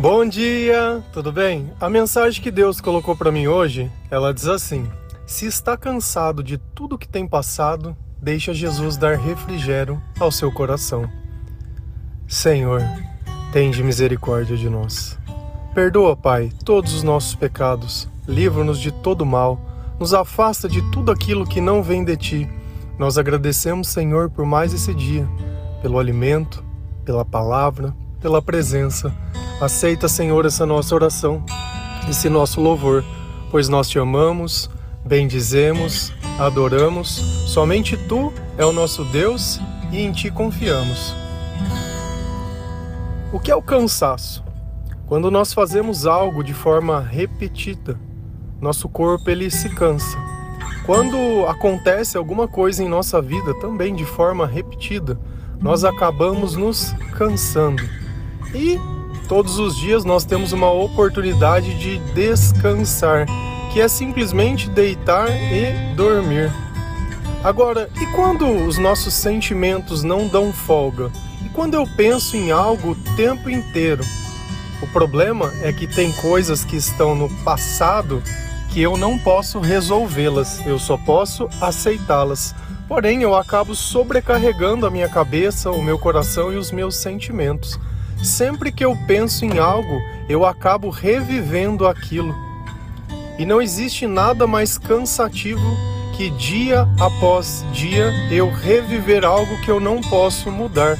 Bom dia, tudo bem? A mensagem que Deus colocou para mim hoje, ela diz assim: Se está cansado de tudo que tem passado, deixa Jesus dar refrigério ao seu coração. Senhor, tende misericórdia de nós. Perdoa, Pai, todos os nossos pecados, livra-nos de todo mal, nos afasta de tudo aquilo que não vem de ti. Nós agradecemos, Senhor, por mais esse dia, pelo alimento, pela palavra, pela presença. Aceita, Senhor, essa nossa oração, esse nosso louvor, pois nós te amamos, bendizemos, adoramos. Somente tu é o nosso Deus e em ti confiamos. O que é o cansaço? Quando nós fazemos algo de forma repetida, nosso corpo ele se cansa. Quando acontece alguma coisa em nossa vida também de forma repetida, nós acabamos nos cansando. E todos os dias nós temos uma oportunidade de descansar, que é simplesmente deitar e dormir. Agora, e quando os nossos sentimentos não dão folga? E quando eu penso em algo o tempo inteiro? O problema é que tem coisas que estão no passado que eu não posso resolvê-las, eu só posso aceitá-las. Porém, eu acabo sobrecarregando a minha cabeça, o meu coração e os meus sentimentos. Sempre que eu penso em algo, eu acabo revivendo aquilo. E não existe nada mais cansativo que dia após dia eu reviver algo que eu não posso mudar.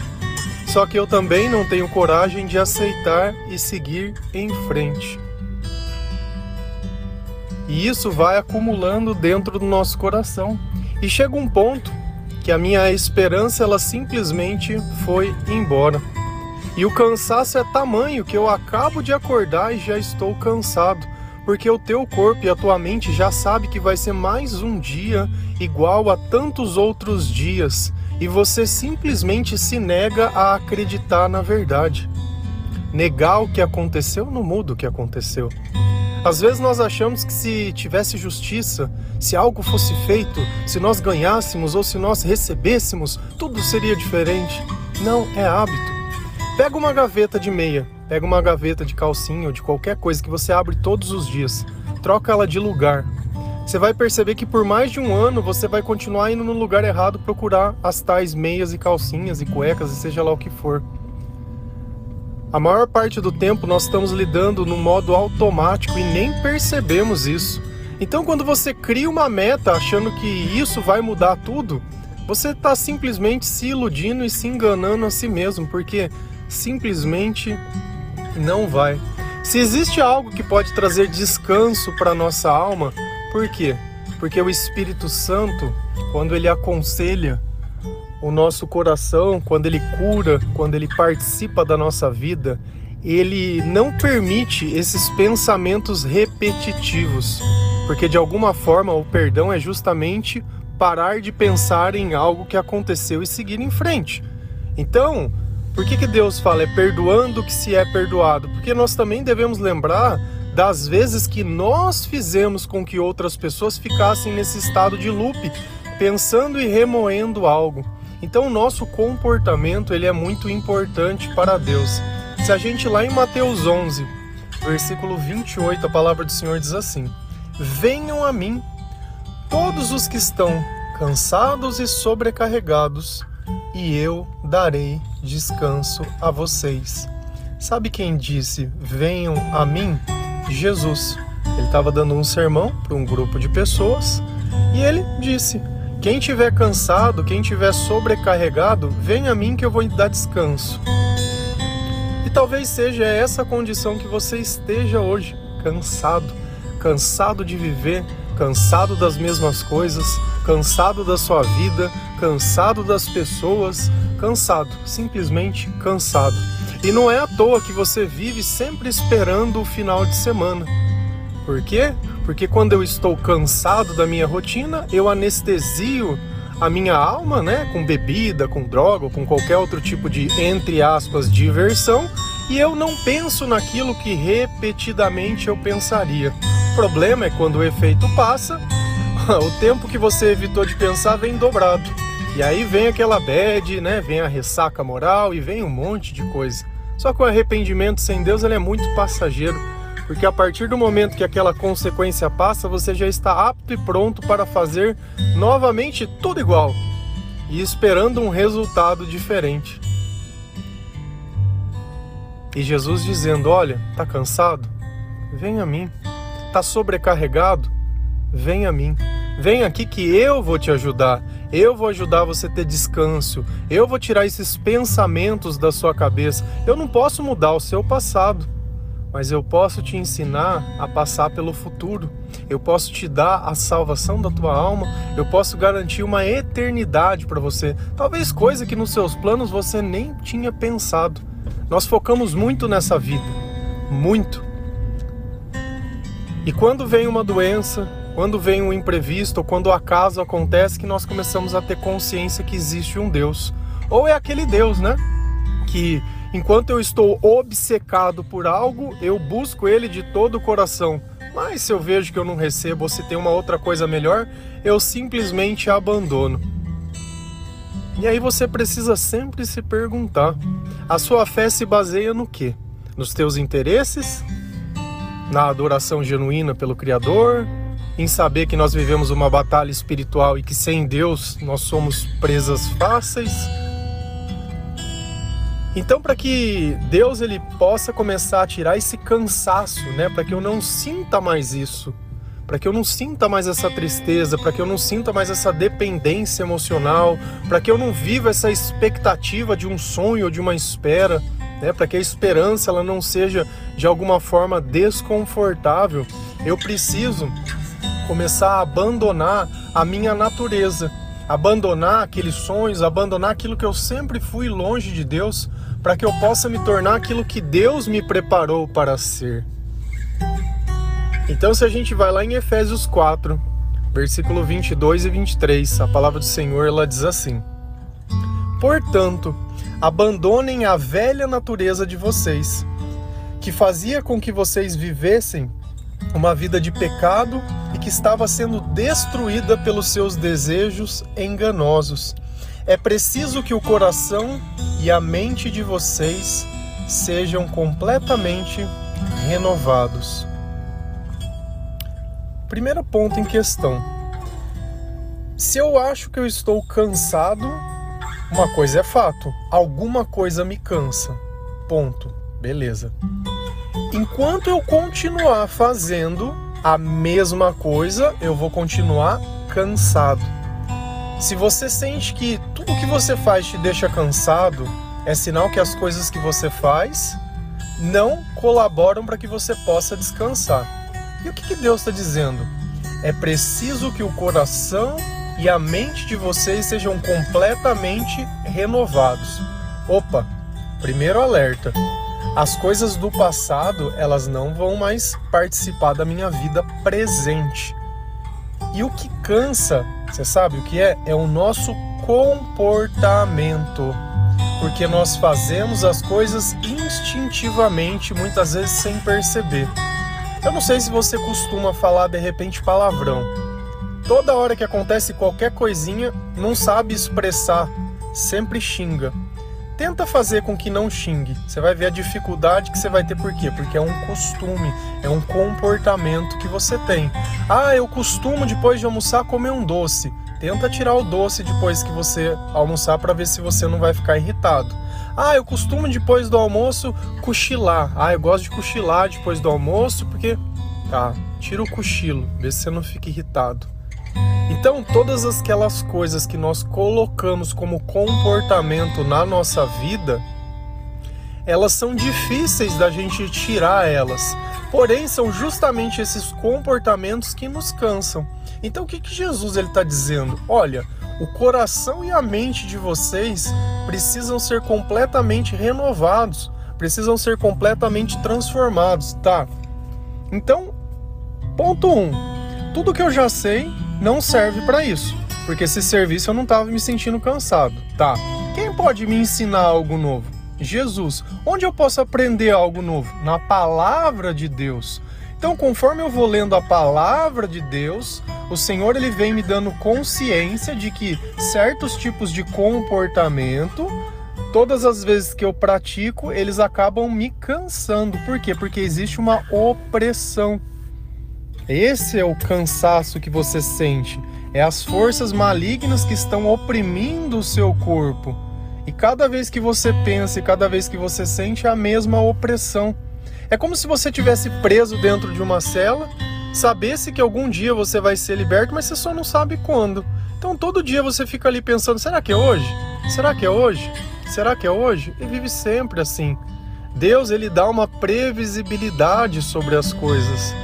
Só que eu também não tenho coragem de aceitar e seguir em frente. E isso vai acumulando dentro do nosso coração. E chega um ponto que a minha esperança ela simplesmente foi embora. E o cansaço é tamanho que eu acabo de acordar e já estou cansado, porque o teu corpo e a tua mente já sabe que vai ser mais um dia igual a tantos outros dias, e você simplesmente se nega a acreditar na verdade. Negar o que aconteceu não muda o que aconteceu. Às vezes nós achamos que se tivesse justiça, se algo fosse feito, se nós ganhássemos ou se nós recebêssemos, tudo seria diferente. Não, é hábito. Pega uma gaveta de meia, pega uma gaveta de calcinha ou de qualquer coisa que você abre todos os dias, troca ela de lugar. Você vai perceber que por mais de um ano você vai continuar indo no lugar errado procurar as tais meias e calcinhas e cuecas e seja lá o que for. A maior parte do tempo nós estamos lidando no modo automático e nem percebemos isso. Então, quando você cria uma meta achando que isso vai mudar tudo, você está simplesmente se iludindo e se enganando a si mesmo, porque simplesmente não vai. Se existe algo que pode trazer descanso para nossa alma, por quê? Porque o Espírito Santo, quando ele aconselha o nosso coração, quando ele cura, quando ele participa da nossa vida, ele não permite esses pensamentos repetitivos, porque de alguma forma o perdão é justamente parar de pensar em algo que aconteceu e seguir em frente. Então, por que, que Deus fala é perdoando que se é perdoado? Porque nós também devemos lembrar das vezes que nós fizemos com que outras pessoas ficassem nesse estado de loop, pensando e remoendo algo. Então o nosso comportamento ele é muito importante para Deus. Se a gente lá em Mateus 11, versículo 28, a palavra do Senhor diz assim: Venham a mim todos os que estão cansados e sobrecarregados, e eu darei descanso a vocês. Sabe quem disse: Venham a mim? Jesus. Ele estava dando um sermão para um grupo de pessoas e ele disse: Quem tiver cansado, quem tiver sobrecarregado, venha a mim que eu vou lhe dar descanso. E talvez seja essa condição que você esteja hoje, cansado, cansado de viver, cansado das mesmas coisas, cansado da sua vida, cansado das pessoas, cansado, simplesmente cansado. E não é à toa que você vive sempre esperando o final de semana. Por quê? Porque quando eu estou cansado da minha rotina, eu anestesio a minha alma, né, com bebida, com droga, com qualquer outro tipo de entre aspas diversão, e eu não penso naquilo que repetidamente eu pensaria. O problema é quando o efeito passa, o tempo que você evitou de pensar vem dobrado. E aí vem aquela bad, né? Vem a ressaca moral e vem um monte de coisa. Só que o arrependimento sem Deus ele é muito passageiro, porque a partir do momento que aquela consequência passa, você já está apto e pronto para fazer novamente tudo igual e esperando um resultado diferente. E Jesus dizendo: Olha, tá cansado? Vem a mim. Tá sobrecarregado? Vem a mim. Vem aqui que eu vou te ajudar. Eu vou ajudar você a ter descanso. Eu vou tirar esses pensamentos da sua cabeça. Eu não posso mudar o seu passado, mas eu posso te ensinar a passar pelo futuro. Eu posso te dar a salvação da tua alma. Eu posso garantir uma eternidade para você. Talvez coisa que nos seus planos você nem tinha pensado. Nós focamos muito nessa vida, muito. E quando vem uma doença, quando vem um imprevisto, ou quando o acaso acontece, que nós começamos a ter consciência que existe um Deus. Ou é aquele Deus, né? Que enquanto eu estou obcecado por algo, eu busco ele de todo o coração. Mas se eu vejo que eu não recebo ou se tem uma outra coisa melhor, eu simplesmente abandono. E aí você precisa sempre se perguntar: a sua fé se baseia no quê? Nos teus interesses? Na adoração genuína pelo Criador? Em saber que nós vivemos uma batalha espiritual e que sem Deus nós somos presas fáceis? Então, para que Deus ele possa começar a tirar esse cansaço, né, para que eu não sinta mais isso, para que eu não sinta mais essa tristeza, para que eu não sinta mais essa dependência emocional, para que eu não viva essa expectativa de um sonho ou de uma espera, né? para que a esperança ela não seja de alguma forma desconfortável, eu preciso começar a abandonar a minha natureza, abandonar aqueles sonhos, abandonar aquilo que eu sempre fui longe de Deus, para que eu possa me tornar aquilo que Deus me preparou para ser. Então, se a gente vai lá em Efésios 4, versículo 22 e 23, a palavra do Senhor ela diz assim: Portanto, abandonem a velha natureza de vocês, que fazia com que vocês vivessem uma vida de pecado e que estava sendo destruída pelos seus desejos enganosos. É preciso que o coração e a mente de vocês sejam completamente renovados. Primeiro ponto em questão. Se eu acho que eu estou cansado, uma coisa é fato, alguma coisa me cansa. Ponto. Beleza. Enquanto eu continuar fazendo a mesma coisa, eu vou continuar cansado. Se você sente que tudo que você faz te deixa cansado, é sinal que as coisas que você faz não colaboram para que você possa descansar. E o que, que Deus está dizendo? É preciso que o coração e a mente de vocês sejam completamente renovados. Opa, primeiro alerta. As coisas do passado, elas não vão mais participar da minha vida presente. E o que cansa, você sabe o que é? É o nosso comportamento. Porque nós fazemos as coisas instintivamente, muitas vezes sem perceber. Eu não sei se você costuma falar de repente palavrão. Toda hora que acontece qualquer coisinha, não sabe expressar, sempre xinga. Tenta fazer com que não xingue. Você vai ver a dificuldade que você vai ter por quê? Porque é um costume, é um comportamento que você tem. Ah, eu costumo depois de almoçar comer um doce. Tenta tirar o doce depois que você almoçar para ver se você não vai ficar irritado. Ah, eu costumo depois do almoço cochilar. Ah, eu gosto de cochilar depois do almoço porque. Tá, tira o cochilo, vê se você não fica irritado. Então, todas aquelas coisas que nós colocamos como comportamento na nossa vida, elas são difíceis da gente tirar elas. Porém, são justamente esses comportamentos que nos cansam. Então, o que, que Jesus está dizendo? Olha, o coração e a mente de vocês precisam ser completamente renovados, precisam ser completamente transformados, tá? Então, ponto 1. Um, tudo que eu já sei não serve para isso, porque se servisse eu não estava me sentindo cansado, tá? Quem pode me ensinar algo novo? Jesus. Onde eu posso aprender algo novo? Na palavra de Deus. Então, conforme eu vou lendo a palavra de Deus, o Senhor ele vem me dando consciência de que certos tipos de comportamento todas as vezes que eu pratico, eles acabam me cansando. Por quê? Porque existe uma opressão. Esse é o cansaço que você sente. É as forças malignas que estão oprimindo o seu corpo. E cada vez que você pensa e cada vez que você sente é a mesma opressão. É como se você tivesse preso dentro de uma cela, sabesse que algum dia você vai ser liberto, mas você só não sabe quando. Então todo dia você fica ali pensando: será que é hoje? Será que é hoje? Será que é hoje? E vive sempre assim. Deus ele dá uma previsibilidade sobre as coisas.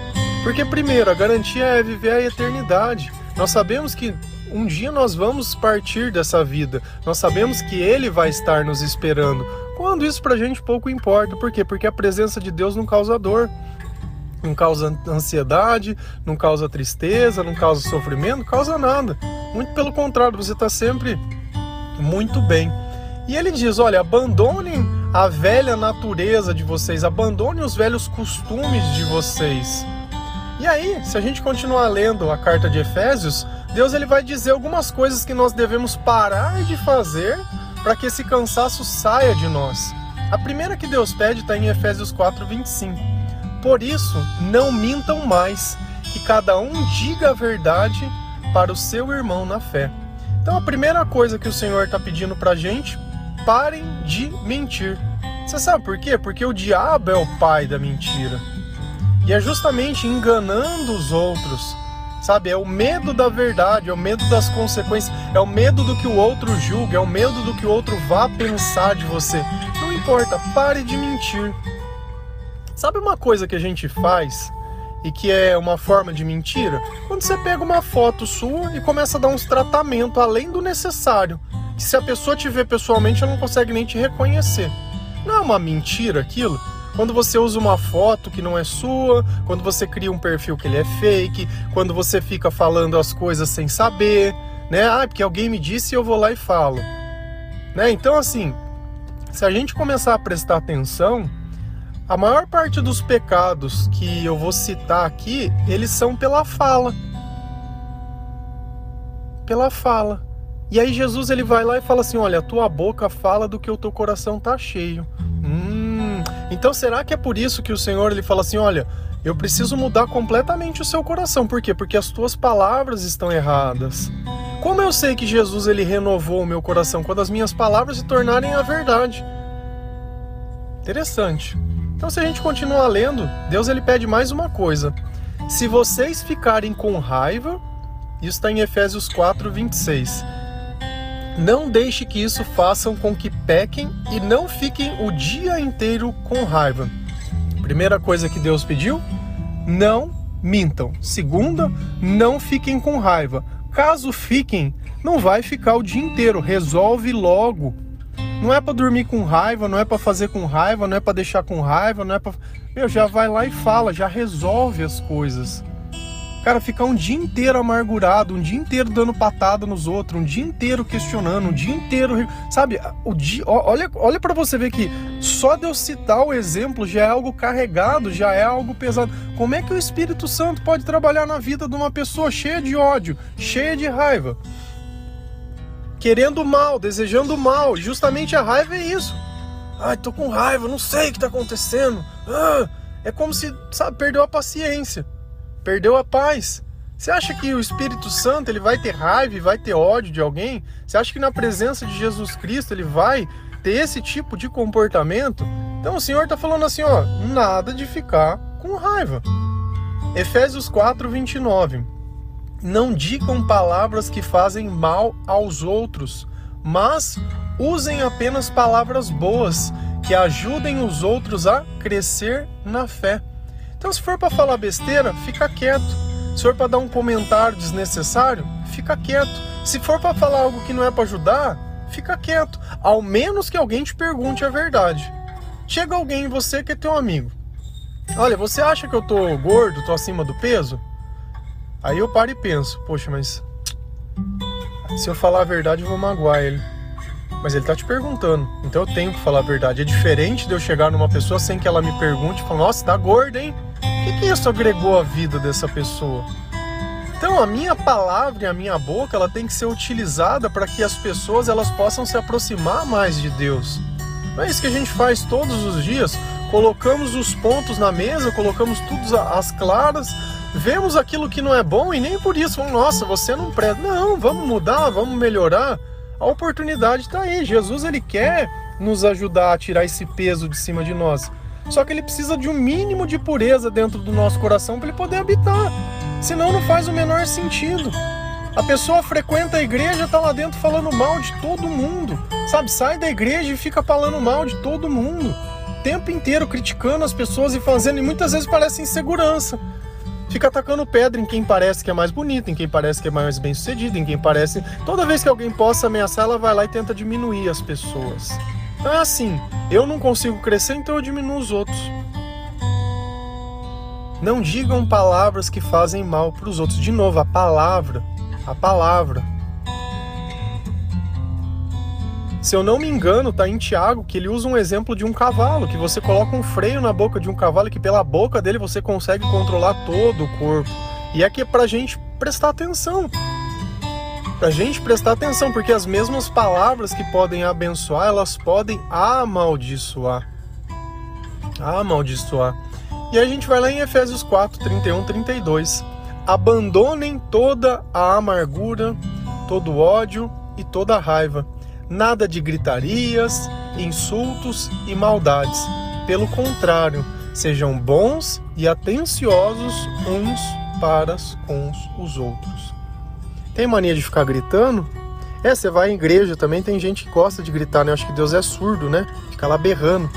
Porque primeiro, a garantia é viver a eternidade. Nós sabemos que um dia nós vamos partir dessa vida. Nós sabemos que ele vai estar nos esperando. Quando isso pra gente pouco importa. Por quê? Porque a presença de Deus não causa dor não causa ansiedade, não causa tristeza, não causa sofrimento, não causa nada. Muito pelo contrário, você está sempre muito bem. E ele diz: olha, abandonem a velha natureza de vocês, abandonem os velhos costumes de vocês. E aí, se a gente continuar lendo a carta de Efésios, Deus ele vai dizer algumas coisas que nós devemos parar de fazer para que esse cansaço saia de nós. A primeira que Deus pede está em Efésios 4, 25 por isso, não mintam mais, que cada um diga a verdade para o seu irmão na fé. Então, a primeira coisa que o Senhor está pedindo para a gente, parem de mentir. Você sabe por quê? Porque o diabo é o pai da mentira. E é justamente enganando os outros, sabe? É o medo da verdade, é o medo das consequências, é o medo do que o outro julga, é o medo do que o outro vá pensar de você. Não importa, pare de mentir. Sabe uma coisa que a gente faz e que é uma forma de mentira? Quando você pega uma foto sua e começa a dar uns tratamentos além do necessário, que se a pessoa te vê pessoalmente, ela não consegue nem te reconhecer. Não é uma mentira aquilo? Quando você usa uma foto que não é sua, quando você cria um perfil que ele é fake, quando você fica falando as coisas sem saber, né? Ah, porque alguém me disse e eu vou lá e falo. Né? Então assim, se a gente começar a prestar atenção, a maior parte dos pecados que eu vou citar aqui, eles são pela fala. Pela fala. E aí Jesus ele vai lá e fala assim: "Olha, a tua boca fala do que o teu coração tá cheio". Hum, então será que é por isso que o Senhor ele fala assim: "Olha, eu preciso mudar completamente o seu coração. Por quê? Porque as tuas palavras estão erradas. Como eu sei que Jesus ele renovou o meu coração quando as minhas palavras se tornarem a verdade? Interessante. Então, se a gente continuar lendo, Deus ele pede mais uma coisa. Se vocês ficarem com raiva, isso está em Efésios 4, 26. Não deixe que isso façam com que pequem e não fiquem o dia inteiro com raiva. Primeira coisa que Deus pediu: não mintam. Segunda, não fiquem com raiva. Caso fiquem, não vai ficar o dia inteiro. Resolve logo. Não é para dormir com raiva, não é para fazer com raiva, não é para deixar com raiva, não é para Meu, já vai lá e fala, já resolve as coisas. Cara, ficar um dia inteiro amargurado, um dia inteiro dando patada nos outros, um dia inteiro questionando, um dia inteiro, sabe? O dia, olha, olha para você ver que só de eu citar o exemplo já é algo carregado, já é algo pesado. Como é que o Espírito Santo pode trabalhar na vida de uma pessoa cheia de ódio, cheia de raiva? Querendo mal, desejando mal. Justamente a raiva é isso. Ai, tô com raiva, não sei o que tá acontecendo. Ah, é como se, sabe, perdeu a paciência, perdeu a paz. Você acha que o Espírito Santo ele vai ter raiva vai ter ódio de alguém? Você acha que na presença de Jesus Cristo ele vai ter esse tipo de comportamento? Então o Senhor está falando assim, ó, nada de ficar com raiva. Efésios 4, 29. Não digam palavras que fazem mal aos outros, mas usem apenas palavras boas que ajudem os outros a crescer na fé. Então, se for para falar besteira, fica quieto. Se for para dar um comentário desnecessário, fica quieto. Se for para falar algo que não é para ajudar, fica quieto. Ao menos que alguém te pergunte a verdade. Chega alguém em você que é teu amigo. Olha, você acha que eu tô gordo, tô acima do peso? Aí eu paro e penso, poxa, mas se eu falar a verdade eu vou magoar ele. Mas ele tá te perguntando, então eu tenho que falar a verdade. É diferente de eu chegar numa pessoa sem que ela me pergunte falar, nossa, tá gorda, hein? O que, que isso agregou à vida dessa pessoa? Então a minha palavra e a minha boca, ela tem que ser utilizada para que as pessoas elas possam se aproximar mais de Deus. Não é isso que a gente faz todos os dias. Colocamos os pontos na mesa, colocamos tudo às claras, vemos aquilo que não é bom e nem por isso, nossa, você não presta. Não, vamos mudar, vamos melhorar. A oportunidade está aí. Jesus ele quer nos ajudar a tirar esse peso de cima de nós. Só que ele precisa de um mínimo de pureza dentro do nosso coração para ele poder habitar. Senão não faz o menor sentido. A pessoa frequenta a igreja, está lá dentro falando mal de todo mundo. Sabe, sai da igreja e fica falando mal de todo mundo. O tempo inteiro criticando as pessoas e fazendo, e muitas vezes parece insegurança. Fica atacando pedra em quem parece que é mais bonito, em quem parece que é mais bem sucedido, em quem parece. Toda vez que alguém possa ameaçar, ela vai lá e tenta diminuir as pessoas. Então é assim, eu não consigo crescer, então eu diminuo os outros. Não digam palavras que fazem mal para os outros. De novo, a palavra, a palavra. Se eu não me engano, tá em Tiago que ele usa um exemplo de um cavalo, que você coloca um freio na boca de um cavalo que pela boca dele você consegue controlar todo o corpo. E é que é pra gente prestar atenção para a gente prestar atenção, porque as mesmas palavras que podem abençoar, elas podem amaldiçoar. Amaldiçoar. E a gente vai lá em Efésios 4, 31, 32. Abandonem toda a amargura, todo o ódio e toda a raiva. Nada de gritarias, insultos e maldades. Pelo contrário, sejam bons e atenciosos uns para com os outros. Tem mania de ficar gritando? É, você vai em igreja também, tem gente que gosta de gritar, né? Acho que Deus é surdo, né? Fica lá berrando.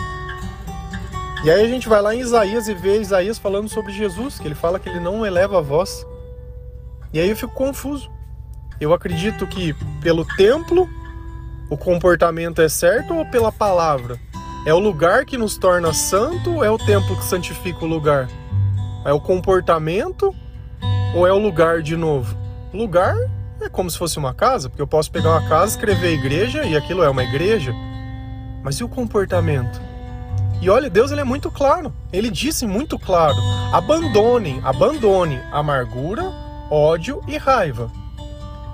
E aí a gente vai lá em Isaías e vê Isaías falando sobre Jesus, que ele fala que ele não eleva a voz. E aí eu fico confuso. Eu acredito que pelo templo o comportamento é certo ou pela palavra? É o lugar que nos torna santo ou é o templo que santifica o lugar? É o comportamento ou é o lugar de novo? Lugar é como se fosse uma casa, porque eu posso pegar uma casa, escrever igreja e aquilo é uma igreja. Mas e o comportamento? E olha, Deus ele é muito claro. Ele disse muito claro: abandonem, abandone amargura, ódio e raiva.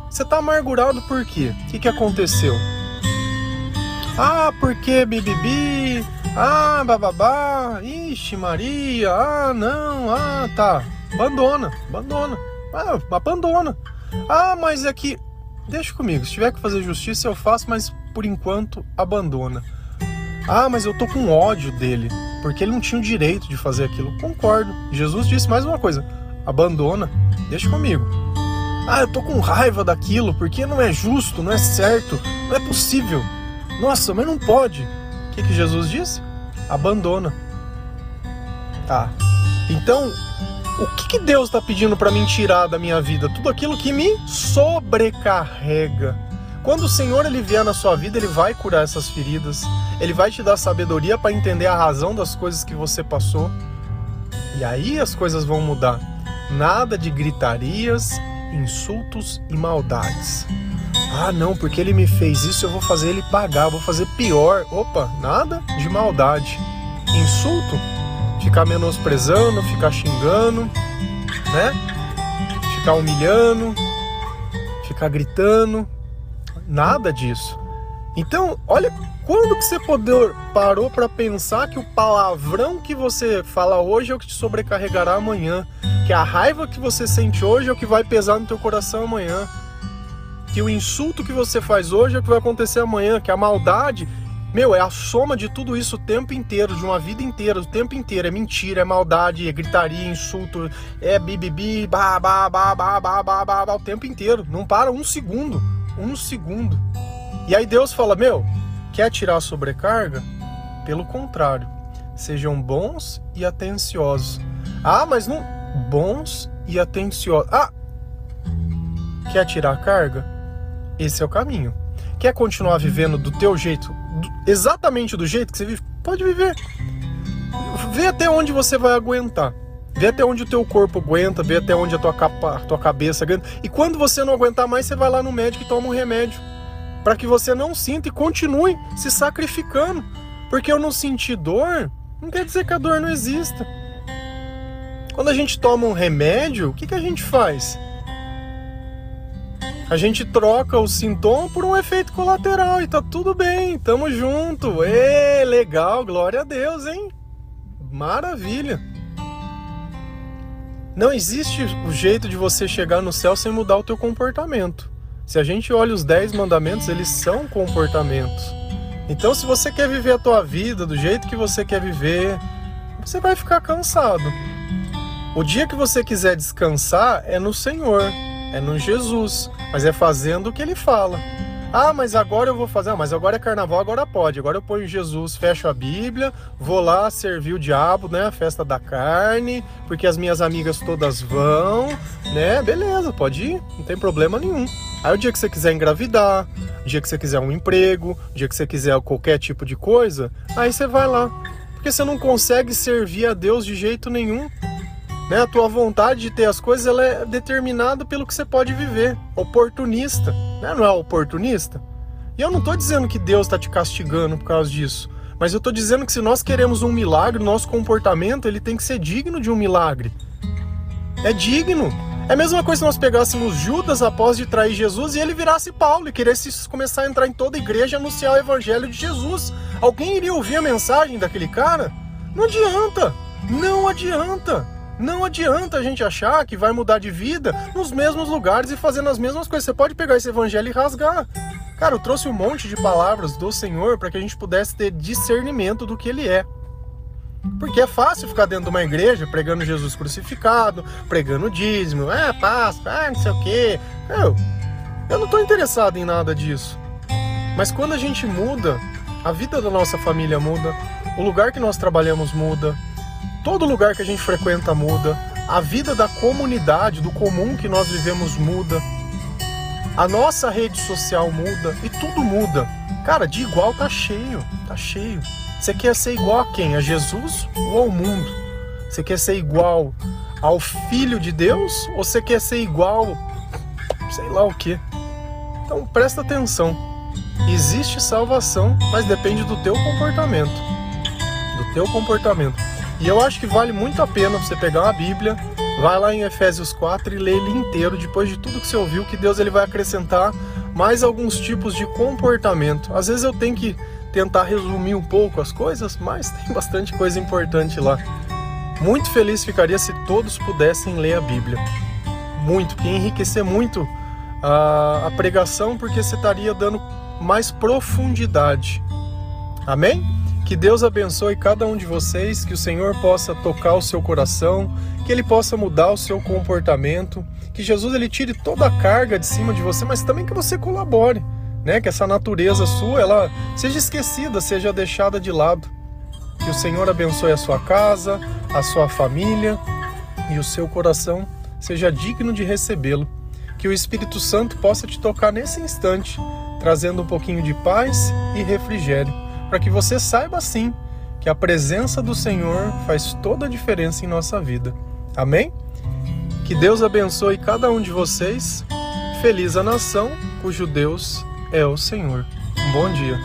Você está amargurado por quê? O que, que aconteceu? Ah, porque bibibi, ah, bababá, ixi, Maria, ah, não, ah, tá. Abandona, abandona. Ah, abandona. Ah, mas é que. Deixa comigo, se tiver que fazer justiça eu faço, mas por enquanto abandona. Ah, mas eu tô com ódio dele, porque ele não tinha o direito de fazer aquilo. Concordo. Jesus disse mais uma coisa: abandona, deixa comigo. Ah, eu tô com raiva daquilo, porque não é justo, não é certo, não é possível. Nossa, mas não pode. O que, que Jesus disse? Abandona. Tá. Então, o que, que Deus está pedindo para mim tirar da minha vida? Tudo aquilo que me sobrecarrega. Quando o Senhor ele vier na sua vida, ele vai curar essas feridas. Ele vai te dar sabedoria para entender a razão das coisas que você passou. E aí as coisas vão mudar. Nada de gritarias, insultos e maldades. Ah, não, porque ele me fez isso, eu vou fazer ele pagar, vou fazer pior. Opa, nada de maldade. Insulto ficar menosprezando, ficar xingando, né? Ficar humilhando, ficar gritando, nada disso. Então, olha quando que você poder, parou para pensar que o palavrão que você fala hoje é o que te sobrecarregará amanhã, que a raiva que você sente hoje é o que vai pesar no teu coração amanhã, que o insulto que você faz hoje é o que vai acontecer amanhã, que a maldade meu, é a soma de tudo isso o tempo inteiro, de uma vida inteira, o tempo inteiro. É mentira, é maldade, é gritaria, insulto, é bibibi, ba ba ba ba ba ba ba, ba o tempo inteiro. Não para um segundo. Um segundo. E aí Deus fala: Meu, quer tirar a sobrecarga? Pelo contrário, sejam bons e atenciosos. Ah, mas não. Bons e atenciosos. Ah! Quer tirar a carga? Esse é o caminho. Quer continuar vivendo do teu jeito, exatamente do jeito que você vive, pode viver. Vê até onde você vai aguentar. Vê até onde o teu corpo aguenta, vê até onde a tua, capa, a tua cabeça aguenta. E quando você não aguentar mais, você vai lá no médico e toma um remédio. Para que você não sinta e continue se sacrificando. Porque eu não senti dor, não quer dizer que a dor não exista. Quando a gente toma um remédio, o que, que a gente faz? A gente troca o sintoma por um efeito colateral e tá tudo bem, tamo junto. Ê, legal, glória a Deus, hein? Maravilha. Não existe o jeito de você chegar no céu sem mudar o teu comportamento. Se a gente olha os dez mandamentos, eles são comportamentos. Então, se você quer viver a tua vida do jeito que você quer viver, você vai ficar cansado. O dia que você quiser descansar é no Senhor, é no Jesus, mas é fazendo o que ele fala. Ah, mas agora eu vou fazer. Ah, mas agora é carnaval, agora pode. Agora eu ponho Jesus, fecho a Bíblia, vou lá servir o diabo, né? A festa da carne, porque as minhas amigas todas vão, né? Beleza, pode ir, não tem problema nenhum. Aí o dia que você quiser engravidar, o dia que você quiser um emprego, o dia que você quiser qualquer tipo de coisa, aí você vai lá. Porque você não consegue servir a Deus de jeito nenhum. Né? A tua vontade de ter as coisas ela é determinada pelo que você pode viver. Oportunista. Né? Não é oportunista? E eu não estou dizendo que Deus está te castigando por causa disso. Mas eu estou dizendo que se nós queremos um milagre, nosso comportamento ele tem que ser digno de um milagre. É digno. É a mesma coisa se nós pegássemos Judas após de trair Jesus e ele virasse Paulo e queresse começar a entrar em toda a igreja e anunciar o evangelho de Jesus. Alguém iria ouvir a mensagem daquele cara? Não adianta. Não adianta. Não adianta a gente achar que vai mudar de vida nos mesmos lugares e fazendo as mesmas coisas. Você pode pegar esse evangelho e rasgar. Cara, eu trouxe um monte de palavras do Senhor para que a gente pudesse ter discernimento do que ele é. Porque é fácil ficar dentro de uma igreja pregando Jesus crucificado, pregando dízimo, é Páscoa, ah, não sei o quê. Eu, eu não estou interessado em nada disso. Mas quando a gente muda, a vida da nossa família muda, o lugar que nós trabalhamos muda, Todo lugar que a gente frequenta muda, a vida da comunidade, do comum que nós vivemos muda, a nossa rede social muda e tudo muda. Cara, de igual tá cheio, tá cheio. Você quer ser igual a quem? A Jesus ou ao mundo? Você quer ser igual ao Filho de Deus ou você quer ser igual, sei lá o que? Então presta atenção. Existe salvação, mas depende do teu comportamento. Do teu comportamento. E eu acho que vale muito a pena você pegar uma Bíblia, vai lá em Efésios 4 e ler ele inteiro, depois de tudo que você ouviu, que Deus ele vai acrescentar mais alguns tipos de comportamento. Às vezes eu tenho que tentar resumir um pouco as coisas, mas tem bastante coisa importante lá. Muito feliz ficaria se todos pudessem ler a Bíblia. Muito, que enriquecer muito a, a pregação, porque você estaria dando mais profundidade. Amém? Que Deus abençoe cada um de vocês, que o Senhor possa tocar o seu coração, que ele possa mudar o seu comportamento, que Jesus ele tire toda a carga de cima de você, mas também que você colabore, né? Que essa natureza sua, ela seja esquecida, seja deixada de lado. Que o Senhor abençoe a sua casa, a sua família e o seu coração seja digno de recebê-lo. Que o Espírito Santo possa te tocar nesse instante, trazendo um pouquinho de paz e refrigério para que você saiba sim que a presença do Senhor faz toda a diferença em nossa vida. Amém? Que Deus abençoe cada um de vocês. Feliz a nação cujo Deus é o Senhor. Um bom dia.